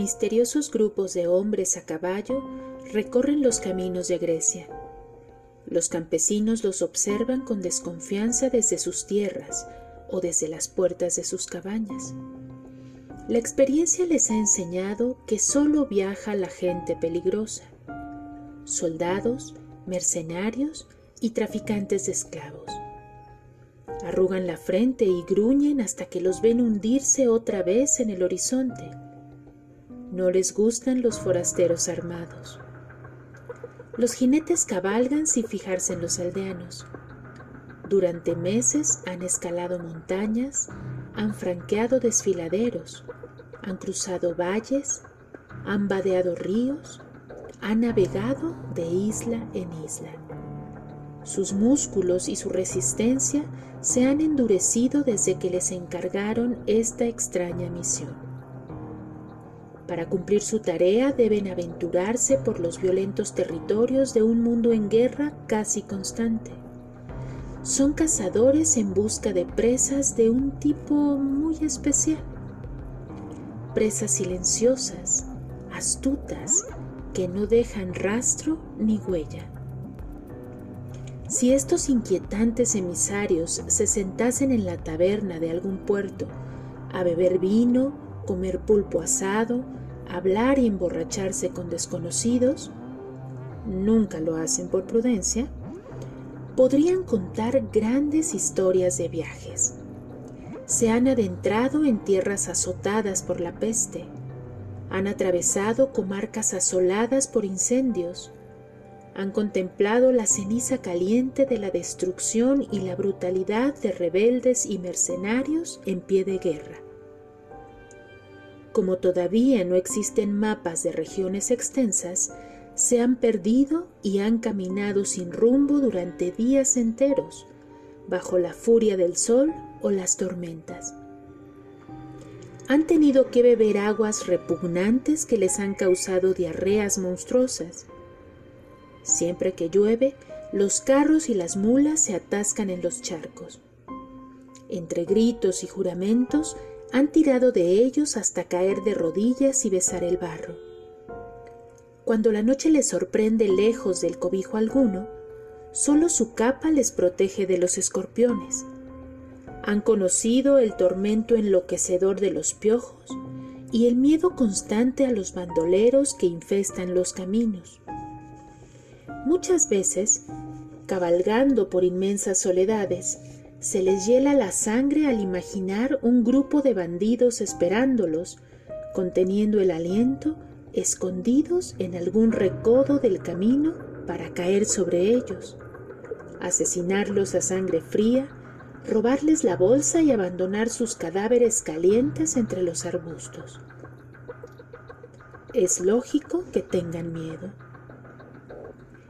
misteriosos grupos de hombres a caballo recorren los caminos de Grecia. Los campesinos los observan con desconfianza desde sus tierras o desde las puertas de sus cabañas. La experiencia les ha enseñado que solo viaja la gente peligrosa, soldados, mercenarios y traficantes de esclavos. Arrugan la frente y gruñen hasta que los ven hundirse otra vez en el horizonte. No les gustan los forasteros armados. Los jinetes cabalgan sin fijarse en los aldeanos. Durante meses han escalado montañas, han franqueado desfiladeros, han cruzado valles, han vadeado ríos, han navegado de isla en isla. Sus músculos y su resistencia se han endurecido desde que les encargaron esta extraña misión. Para cumplir su tarea deben aventurarse por los violentos territorios de un mundo en guerra casi constante. Son cazadores en busca de presas de un tipo muy especial. Presas silenciosas, astutas, que no dejan rastro ni huella. Si estos inquietantes emisarios se sentasen en la taberna de algún puerto a beber vino, comer pulpo asado, hablar y emborracharse con desconocidos, nunca lo hacen por prudencia, podrían contar grandes historias de viajes. Se han adentrado en tierras azotadas por la peste, han atravesado comarcas asoladas por incendios, han contemplado la ceniza caliente de la destrucción y la brutalidad de rebeldes y mercenarios en pie de guerra. Como todavía no existen mapas de regiones extensas, se han perdido y han caminado sin rumbo durante días enteros, bajo la furia del sol o las tormentas. Han tenido que beber aguas repugnantes que les han causado diarreas monstruosas, Siempre que llueve, los carros y las mulas se atascan en los charcos. Entre gritos y juramentos, han tirado de ellos hasta caer de rodillas y besar el barro. Cuando la noche les sorprende lejos del cobijo alguno, solo su capa les protege de los escorpiones. Han conocido el tormento enloquecedor de los piojos y el miedo constante a los bandoleros que infestan los caminos. Muchas veces, cabalgando por inmensas soledades, se les hiela la sangre al imaginar un grupo de bandidos esperándolos, conteniendo el aliento, escondidos en algún recodo del camino para caer sobre ellos, asesinarlos a sangre fría, robarles la bolsa y abandonar sus cadáveres calientes entre los arbustos. Es lógico que tengan miedo.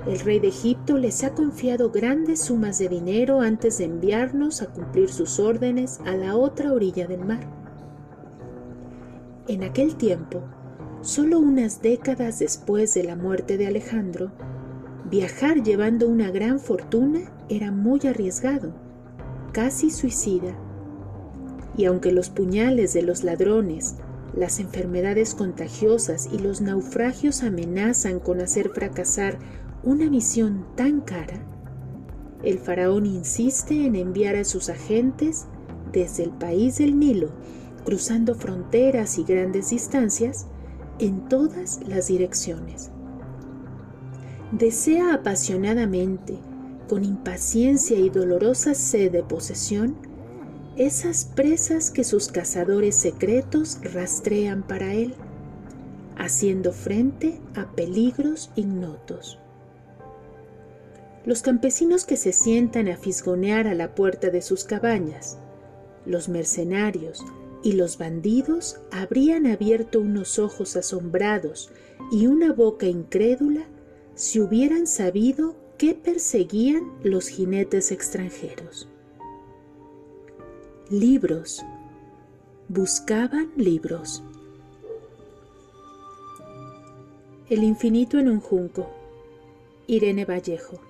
El rey de Egipto les ha confiado grandes sumas de dinero antes de enviarnos a cumplir sus órdenes a la otra orilla del mar. En aquel tiempo, solo unas décadas después de la muerte de Alejandro, viajar llevando una gran fortuna era muy arriesgado, casi suicida. Y aunque los puñales de los ladrones, las enfermedades contagiosas y los naufragios amenazan con hacer fracasar una misión tan cara, el faraón insiste en enviar a sus agentes desde el país del Nilo, cruzando fronteras y grandes distancias, en todas las direcciones. Desea apasionadamente, con impaciencia y dolorosa sed de posesión, esas presas que sus cazadores secretos rastrean para él, haciendo frente a peligros ignotos. Los campesinos que se sientan a fisgonear a la puerta de sus cabañas, los mercenarios y los bandidos habrían abierto unos ojos asombrados y una boca incrédula si hubieran sabido qué perseguían los jinetes extranjeros. Libros. Buscaban libros. El infinito en un junco. Irene Vallejo.